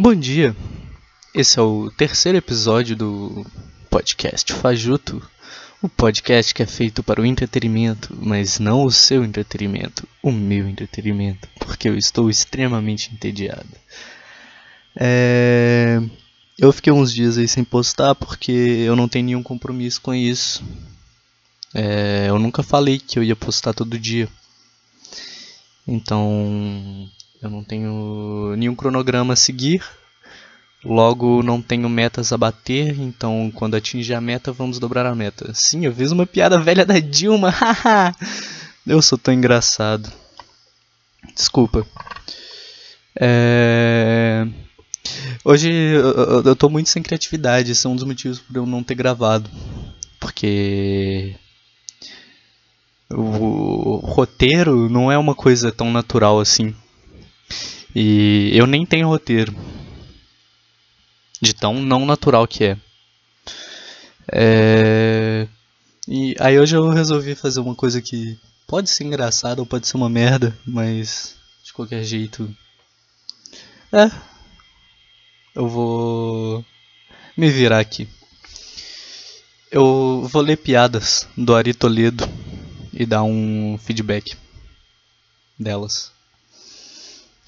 Bom dia, esse é o terceiro episódio do podcast Fajuto, o podcast que é feito para o entretenimento, mas não o seu entretenimento, o meu entretenimento, porque eu estou extremamente entediado. É... Eu fiquei uns dias aí sem postar porque eu não tenho nenhum compromisso com isso. É... Eu nunca falei que eu ia postar todo dia. Então, eu não tenho nenhum cronograma a seguir, logo não tenho metas a bater, então quando atingir a meta, vamos dobrar a meta. Sim, eu fiz uma piada velha da Dilma, haha! eu sou tão engraçado. Desculpa. É... Hoje eu, eu tô muito sem criatividade, esse é um dos motivos por eu não ter gravado. Porque o roteiro não é uma coisa tão natural assim. E eu nem tenho roteiro. De tão não natural que é. é... E aí hoje eu resolvi fazer uma coisa que pode ser engraçada ou pode ser uma merda, mas de qualquer jeito. É. Eu vou me virar aqui. Eu vou ler piadas do Ari Toledo e dar um feedback delas.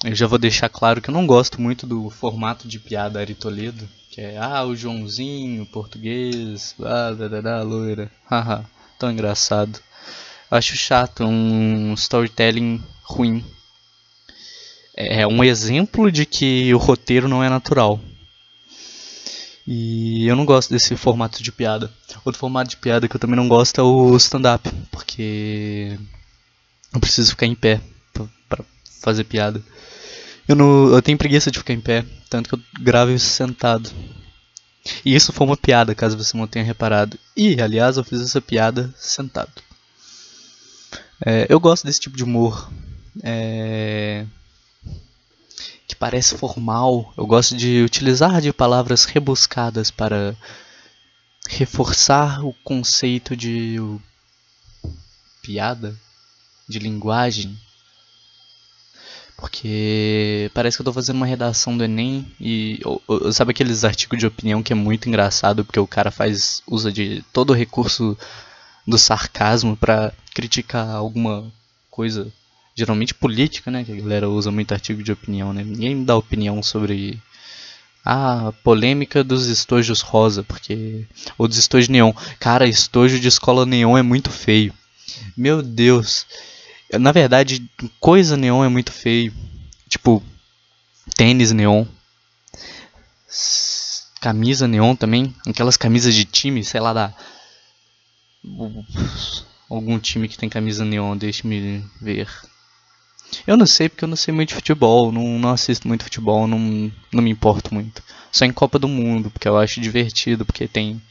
Eu já vou deixar claro que eu não gosto muito do formato de piada Ari Toledo, que é ah, o Joãozinho, português, ah, da, da, da loira, haha, tão engraçado. Acho chato, um storytelling ruim. É um exemplo de que o roteiro não é natural. E eu não gosto desse formato de piada. Outro formato de piada que eu também não gosto é o stand-up, porque eu preciso ficar em pé para fazer piada. Eu, não, eu tenho preguiça de ficar em pé, tanto que eu gravo isso sentado. E isso foi uma piada, caso você não tenha reparado. E, aliás, eu fiz essa piada sentado. É, eu gosto desse tipo de humor. É, que parece formal. Eu gosto de utilizar de palavras rebuscadas para reforçar o conceito de piada, de linguagem. Porque parece que eu estou fazendo uma redação do Enem e ou, ou, sabe aqueles artigos de opinião que é muito engraçado porque o cara faz usa de todo o recurso do sarcasmo para criticar alguma coisa geralmente política, né? Que a galera usa muito artigo de opinião, né? Ninguém dá opinião sobre a polêmica dos estojos rosa, porque ou dos estojos neon. Cara, estojo de escola neon é muito feio. Meu Deus. Na verdade, coisa neon é muito feio. Tipo, tênis neon. Camisa neon também. Aquelas camisas de time, sei lá, da. Algum time que tem camisa neon, deixe-me ver. Eu não sei porque eu não sei muito de futebol, não, não assisto muito futebol, não, não me importo muito. Só em Copa do Mundo, porque eu acho divertido, porque tem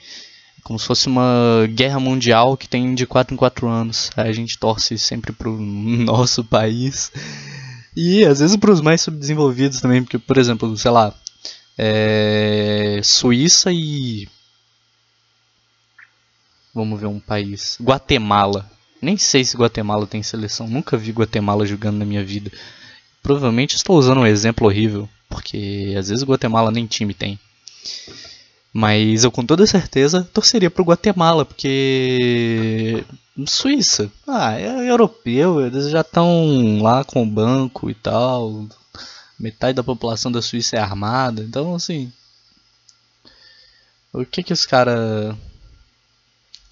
como se fosse uma guerra mundial que tem de 4 em 4 anos. A gente torce sempre pro nosso país. E às vezes para os mais subdesenvolvidos também, porque, por exemplo, sei lá, é... Suíça e. Vamos ver um país. Guatemala. Nem sei se Guatemala tem seleção, nunca vi Guatemala jogando na minha vida. Provavelmente estou usando um exemplo horrível, porque às vezes Guatemala nem time tem. Mas eu com toda certeza torceria pro Guatemala, porque. Suíça. Ah, é europeu, eles já estão lá com o banco e tal. Metade da população da Suíça é armada, então assim. O que que os caras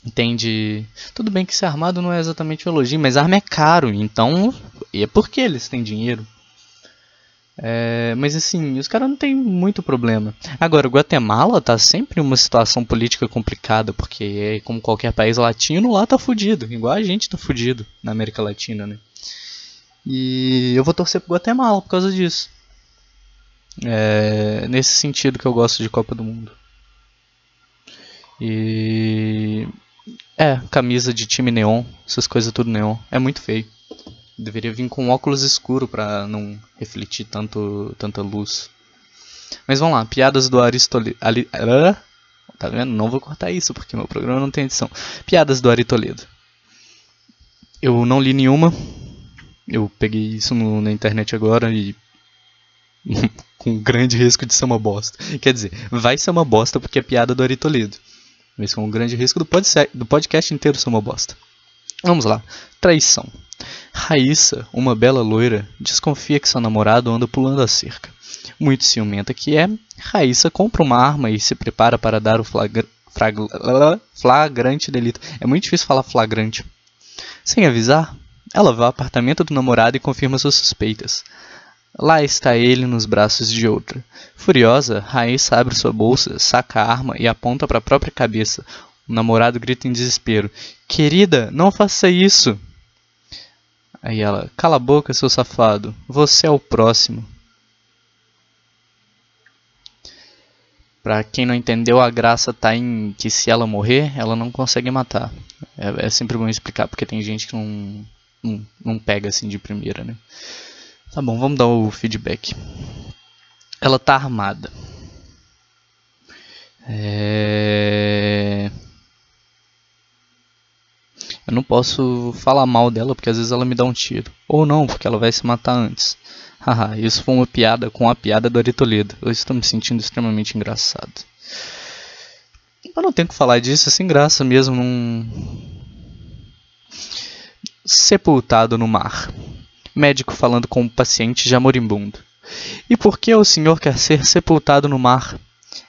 entende? Tudo bem que ser armado não é exatamente um elogio, mas arma é caro, então. E é porque eles têm dinheiro. É, mas assim, os caras não tem muito problema. Agora, o Guatemala tá sempre em uma situação política complicada, porque é como qualquer país latino, lá tá fudido, igual a gente tá fudido na América Latina, né? E eu vou torcer pro Guatemala por causa disso. É, nesse sentido que eu gosto de Copa do Mundo. E. É, camisa de time neon, essas coisas tudo neon. É muito feio. Deveria vir com óculos escuro para não refletir tanto, tanta luz. Mas vamos lá, piadas do Aristoledo. Ali, tá vendo? Não vou cortar isso porque meu programa não tem edição. Piadas do Ari. Eu não li nenhuma. Eu peguei isso no, na internet agora e com grande risco de ser uma bosta. Quer dizer, vai ser uma bosta porque é piada do Ari. Mas com grande risco do podcast inteiro ser uma bosta. Vamos lá. Traição. Raíssa, uma bela loira, desconfia que seu namorado anda pulando a cerca. Muito ciumenta que é, Raíssa compra uma arma e se prepara para dar o flagra flagrante delito. É muito difícil falar flagrante. Sem avisar, ela vai ao apartamento do namorado e confirma suas suspeitas. Lá está ele nos braços de outra. Furiosa, Raíssa abre sua bolsa, saca a arma e aponta para a própria cabeça. O namorado grita em desespero: Querida, não faça isso! Aí ela: Cala a boca, seu safado, você é o próximo. Pra quem não entendeu, a graça tá em que se ela morrer, ela não consegue matar. É, é sempre bom explicar, porque tem gente que não, não, não pega assim de primeira, né? Tá bom, vamos dar o feedback. Ela tá armada. É... Eu não posso falar mal dela porque às vezes ela me dá um tiro. Ou não, porque ela vai se matar antes. Haha, isso foi uma piada com a piada do Ari Toledo. Eu estou me sentindo extremamente engraçado. Eu não tenho que falar disso, é sem graça mesmo. Num... Sepultado no mar. Médico falando com o paciente já moribundo. E por que o senhor quer ser sepultado no mar?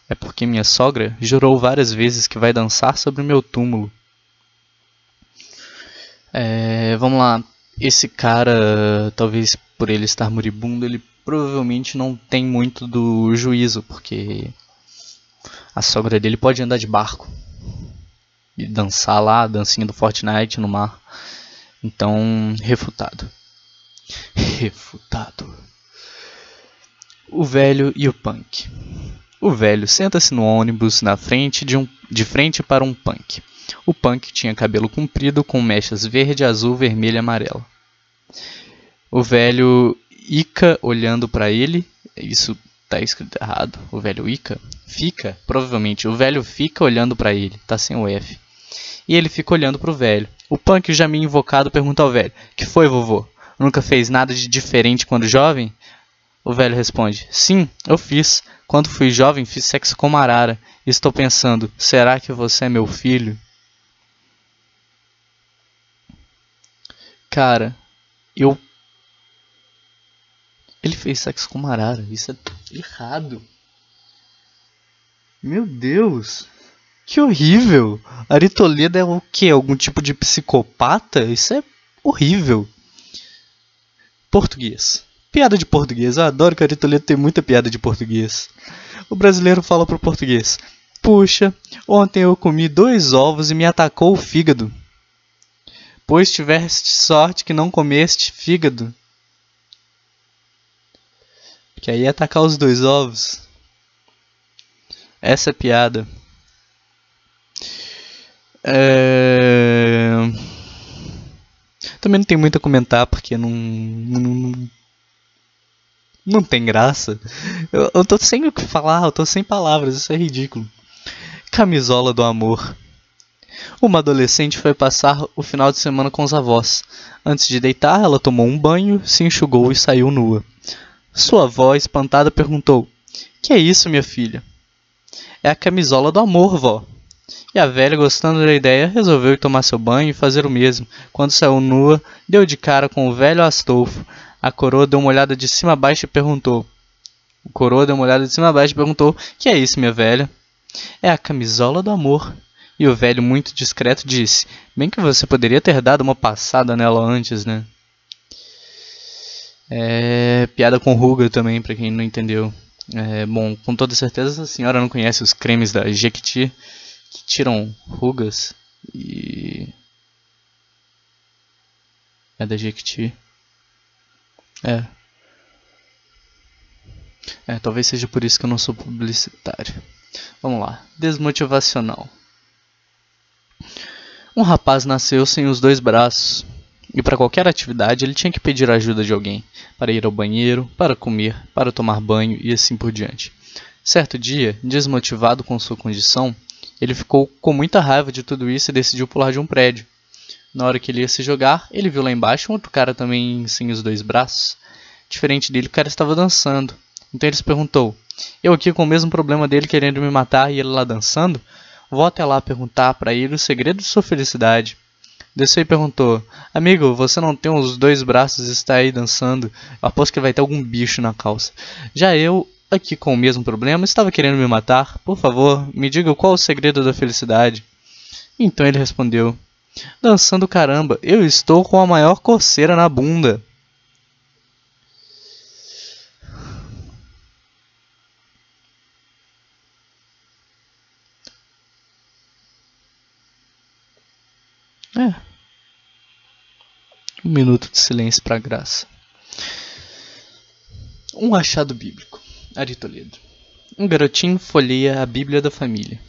É porque minha sogra jurou várias vezes que vai dançar sobre o meu túmulo. É, vamos lá. Esse cara, talvez por ele estar moribundo, ele provavelmente não tem muito do juízo, porque a sogra dele pode andar de barco e dançar lá, a dancinha do Fortnite no mar. Então, refutado. Refutado. O velho e o punk. O velho senta-se no ônibus na frente de, um, de frente para um punk. O punk tinha cabelo comprido com mechas verde, azul, vermelho e amarelo. O velho Ica olhando para ele, isso tá escrito errado. O velho Ica fica, provavelmente, o velho fica olhando para ele, tá sem o F. E ele fica olhando para o velho. O punk já meio invocado pergunta ao velho: "Que foi, vovô? Nunca fez nada de diferente quando jovem?" O velho responde: Sim, eu fiz. Quando fui jovem, fiz sexo com uma arara. Estou pensando: será que você é meu filho? Cara, eu. Ele fez sexo com uma arara. Isso é errado. Meu Deus. Que horrível. Ari Toledo é o que? Algum tipo de psicopata? Isso é horrível. Português. Piada de português. Eu adoro que o Ari Toledo tem muita piada de português. O brasileiro fala pro português. Puxa, ontem eu comi dois ovos e me atacou o fígado pois tiveste sorte que não comeste fígado. Que aí ia atacar os dois ovos. Essa é piada. É... Também não tem muito a comentar porque não. Não, não tem graça. Eu, eu tô sem o que falar, eu tô sem palavras, isso é ridículo. Camisola do amor. Uma adolescente foi passar o final de semana com os avós. Antes de deitar, ela tomou um banho, se enxugou e saiu nua. Sua avó, espantada, perguntou: Que é isso, minha filha? É a camisola do amor, vó. E a velha, gostando da ideia, resolveu ir tomar seu banho e fazer o mesmo. Quando saiu nua, deu de cara com o velho Astolfo. A coroa deu uma olhada de cima a baixo e perguntou: O coroa deu uma olhada de cima a baixo e perguntou: Que é isso, minha velha? É a camisola do amor. E o velho, muito discreto, disse: Bem que você poderia ter dado uma passada nela antes, né? É, piada com ruga também, para quem não entendeu. É, bom, com toda certeza a senhora não conhece os cremes da Jequiti que tiram rugas e. É da Jequiti. É. É, talvez seja por isso que eu não sou publicitário. Vamos lá. Desmotivacional. Um rapaz nasceu sem os dois braços, e para qualquer atividade ele tinha que pedir a ajuda de alguém, para ir ao banheiro, para comer, para tomar banho e assim por diante. Certo dia, desmotivado com sua condição, ele ficou com muita raiva de tudo isso e decidiu pular de um prédio. Na hora que ele ia se jogar, ele viu lá embaixo um outro cara também sem os dois braços. Diferente dele, o cara estava dançando. Então ele se perguntou: Eu aqui com o mesmo problema dele querendo me matar e ele lá dançando? Vou até lá perguntar para ele o segredo de sua felicidade. Desceu e perguntou: Amigo, você não tem os dois braços e está aí dançando? Aposto que vai ter algum bicho na calça. Já eu, aqui com o mesmo problema, estava querendo me matar. Por favor, me diga qual o segredo da felicidade. Então ele respondeu: Dançando caramba, eu estou com a maior coceira na bunda. É. Um minuto de silêncio para graça. Um achado bíblico. Ari Toledo. Um garotinho folheia a Bíblia da família.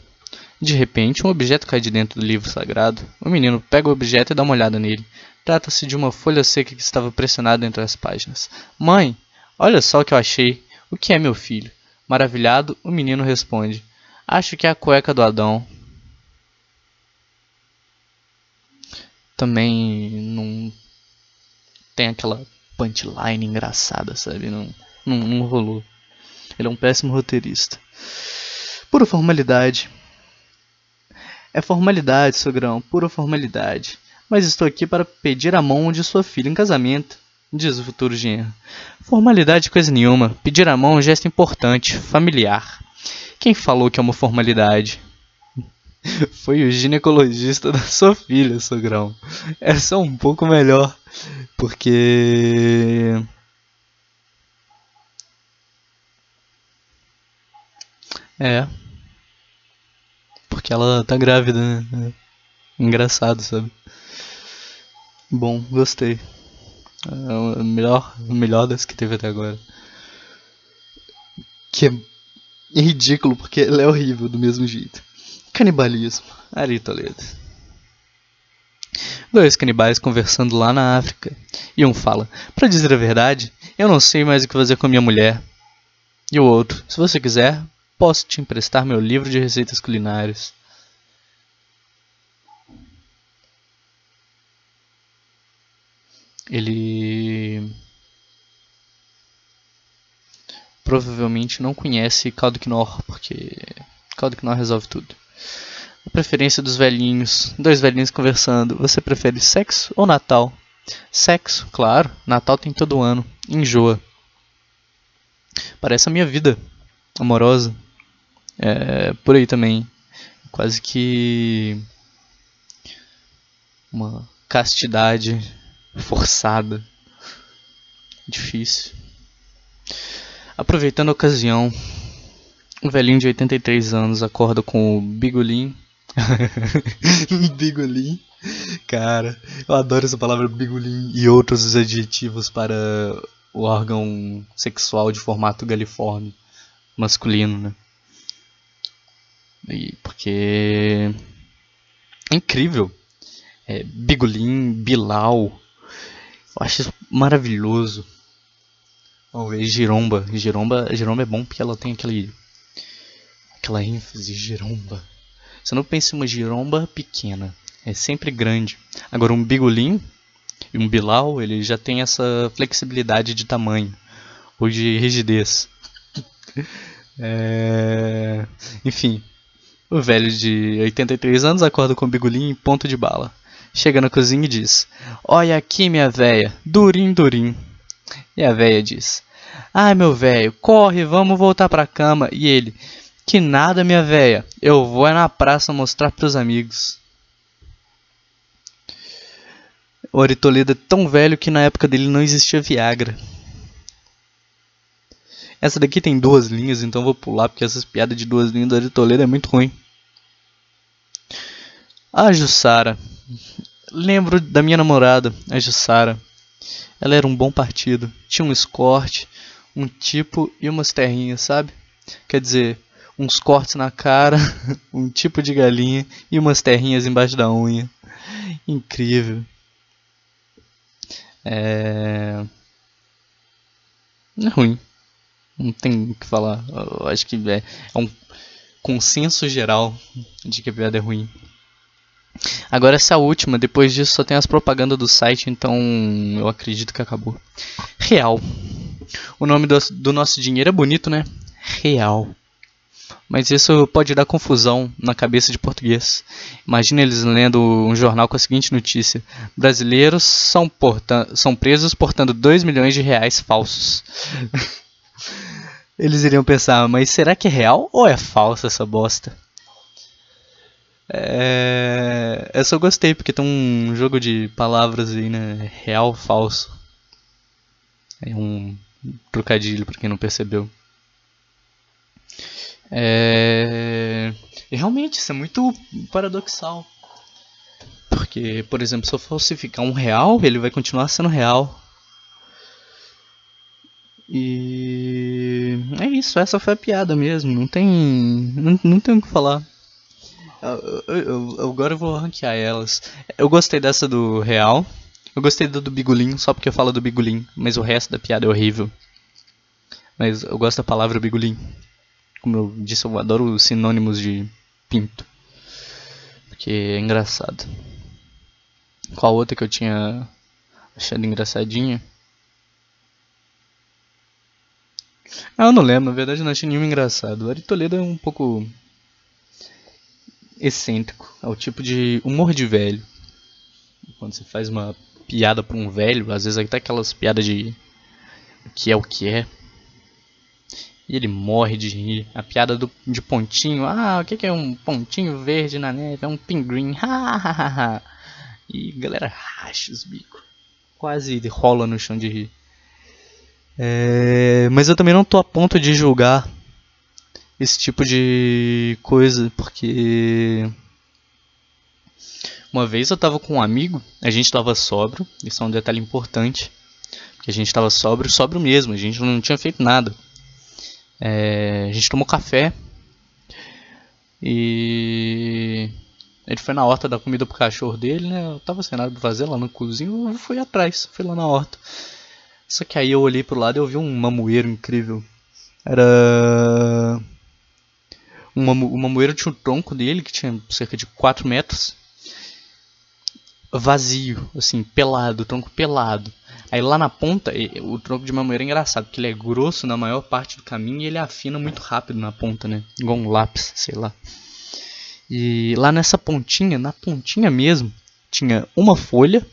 De repente, um objeto cai de dentro do livro sagrado. O menino pega o objeto e dá uma olhada nele. Trata-se de uma folha seca que estava pressionada entre as páginas. Mãe, olha só o que eu achei. O que é meu filho? Maravilhado, o menino responde: Acho que é a cueca do Adão. também não tem aquela punchline engraçada, sabe? Não, não, não rolou. Ele é um péssimo roteirista. Pura formalidade. É formalidade, sogrão, pura formalidade. Mas estou aqui para pedir a mão de sua filha em casamento, diz o futuro genro. Formalidade coisa nenhuma. Pedir a mão é um gesto importante, familiar. Quem falou que é uma formalidade? Foi o ginecologista da sua filha, sogrão. É só um pouco melhor. Porque. É. Porque ela tá grávida, né? É engraçado, sabe? Bom, gostei. É melhor, melhor das que teve até agora. Que é ridículo, porque ela é horrível do mesmo jeito. Canibalismo. Ari Toledo. Dois canibais conversando lá na África. E um fala: Para dizer a verdade, eu não sei mais o que fazer com a minha mulher. E o outro: Se você quiser, posso te emprestar meu livro de receitas culinárias. Ele provavelmente não conhece caldo quinor, porque caldo quinor resolve tudo. A preferência dos velhinhos. Dois velhinhos conversando. Você prefere sexo ou Natal? Sexo, claro. Natal tem todo ano. Enjoa. Parece a minha vida amorosa. É, por aí também. Quase que uma castidade forçada. Difícil. Aproveitando a ocasião, um velhinho de 83 anos acorda com o bigolim bigolim. Cara, eu adoro essa palavra bigolim e outros adjetivos para o órgão sexual de formato galiforme masculino, né? E porque é incrível. É, bigolim, bilau. Eu acho isso maravilhoso. Vamos ver, giromba. Giromba, giromba é bom porque ela tem aquele aquela ênfase giromba. Você não pensa em uma giromba pequena, é sempre grande. Agora um bigolim e um bilau, ele já tem essa flexibilidade de tamanho ou de rigidez. é... Enfim, o velho de 83 anos acorda com o bigolim em ponto de bala. Chega na cozinha e diz: Olha aqui, minha véia, durim, durim. E a véia diz: Ai, meu velho, corre, vamos voltar pra cama. E ele: que nada, minha véia. Eu vou é na praça mostrar pros amigos. O Ari Toledo é tão velho que na época dele não existia Viagra. Essa daqui tem duas linhas, então vou pular porque essas piadas de duas linhas do Ari Toledo é muito ruim. A Jussara. Lembro da minha namorada, a Jussara. Ela era um bom partido. Tinha um escorte, um tipo e umas terrinhas, sabe? Quer dizer, uns cortes na cara, um tipo de galinha e umas terrinhas embaixo da unha. Incrível. É... É ruim. Não tem o que falar. Eu acho que é, é um consenso geral de que a piada é ruim. Agora essa última, depois disso só tem as propagandas do site, então eu acredito que acabou. Real. O nome do, do nosso dinheiro é bonito, né? Real. Mas isso pode dar confusão na cabeça de português. Imagina eles lendo um jornal com a seguinte notícia: Brasileiros são, são presos portando 2 milhões de reais falsos. eles iriam pensar, mas será que é real ou é falso essa bosta? É... Eu só gostei porque tem um jogo de palavras aí, né? Real, falso. É um trocadilho para quem não percebeu. É... Realmente, isso é muito paradoxal. Porque, por exemplo, se eu falsificar um real, ele vai continuar sendo real. E é isso, essa foi a piada mesmo. Não tem. Não, não tem o que falar. Eu, eu, eu, agora eu vou ranquear elas. Eu gostei dessa do real. Eu gostei do, do Bigulim, só porque eu falo do Bigulim, mas o resto da piada é horrível. Mas eu gosto da palavra Bigulim. Como eu disse, eu adoro sinônimos de pinto. Porque é engraçado. Qual outra que eu tinha achado engraçadinha? Ah, eu não lembro, na verdade eu não achei nenhum engraçado. O Ari Toledo é um pouco excêntrico. É o tipo de humor de velho. Quando você faz uma piada pra um velho, às vezes até aquelas piadas de o que é o que é. E ele morre de rir. A piada do, de pontinho. Ah, o que, é um pontinho verde na neve? É um pinguim. e galera racha os bicos. Quase rola no chão de rir. É, mas eu também não tô a ponto de julgar esse tipo de coisa, porque uma vez eu tava com um amigo, a gente tava sóbrio, isso é um detalhe importante, que a gente tava sóbrio, sóbrio mesmo, a gente não tinha feito nada. É, a gente tomou café e ele foi na horta dar comida pro cachorro dele, né? Eu tava sem nada pra fazer lá no cozinho, eu fui atrás, fui lá na horta. Só que aí eu olhei pro lado e eu vi um mamoeiro incrível. Era. Um mamoeiro tinha o tronco dele, que tinha cerca de 4 metros vazio, assim, pelado, tronco pelado. Aí lá na ponta, o tronco de mamoeira é engraçado, porque ele é grosso na maior parte do caminho e ele afina muito rápido na ponta, né? Igual um lápis, sei lá. E lá nessa pontinha, na pontinha mesmo, tinha uma folha,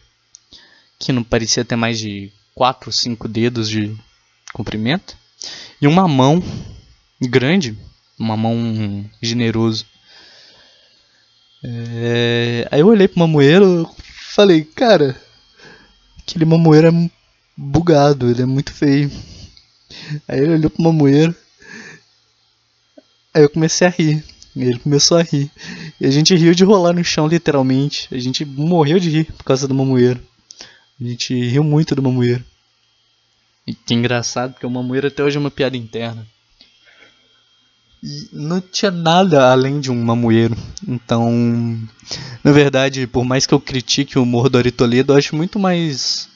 que não parecia ter mais de 4 ou 5 dedos de comprimento, e uma mão grande, uma mão generoso. É... Aí eu olhei pro mamoeiro, falei, cara, aquele mamoeiro é bugado, ele é muito feio. Aí ele olhou pro mamoeiro. Aí eu comecei a rir. Ele começou a rir. E a gente riu de rolar no chão, literalmente. A gente morreu de rir por causa do mamoeiro. A gente riu muito do mamoeiro. E que engraçado, porque o mamoeiro até hoje é uma piada interna. E não tinha nada além de um mamoeiro. Então, na verdade, por mais que eu critique o humor do Ari Toledo, eu acho muito mais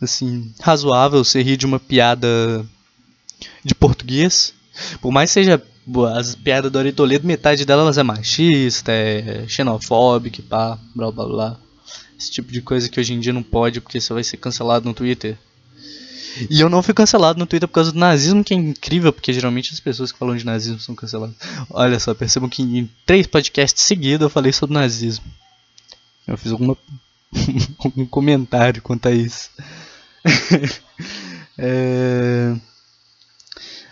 assim, razoável você rir de uma piada de português. Por mais que seja as piadas do Ari Toledo, metade delas é machista, é xenofóbica, pá, blá blá blá. Esse tipo de coisa que hoje em dia não pode porque você vai ser cancelado no Twitter. E eu não fui cancelado no Twitter por causa do nazismo, que é incrível, porque geralmente as pessoas que falam de nazismo são canceladas. Olha só, percebam que em três podcasts seguidos eu falei sobre nazismo. Eu fiz alguma algum comentário quanto a isso. é...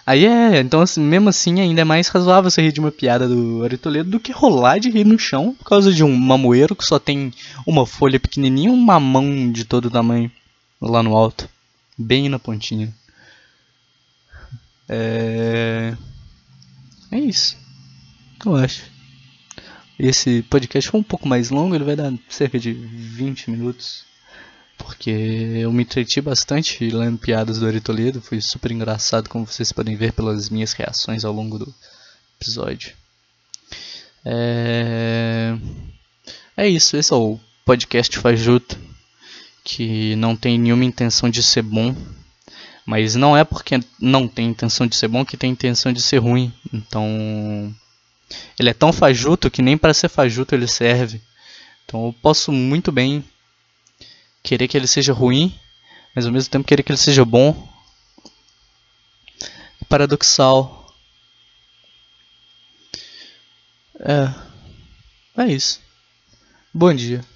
Aí é, então assim, mesmo assim ainda é mais razoável você rir de uma piada do Ari Toledo do que rolar de rir no chão por causa de um mamoeiro que só tem uma folha pequenininha e uma mão de todo tamanho lá no alto bem na pontinha. É, é isso. Eu acho. Esse podcast foi um pouco mais longo, ele vai dar cerca de 20 minutos. Porque eu me entreti bastante lendo piadas do Ari Toledo, foi super engraçado, como vocês podem ver pelas minhas reações ao longo do episódio. É, é isso, esse é o podcast Fajuto que não tem nenhuma intenção de ser bom, mas não é porque não tem intenção de ser bom que tem intenção de ser ruim. Então, ele é tão fajuto que nem para ser fajuto ele serve. Então, eu posso muito bem querer que ele seja ruim, mas ao mesmo tempo querer que ele seja bom. paradoxal. É. É isso. Bom dia.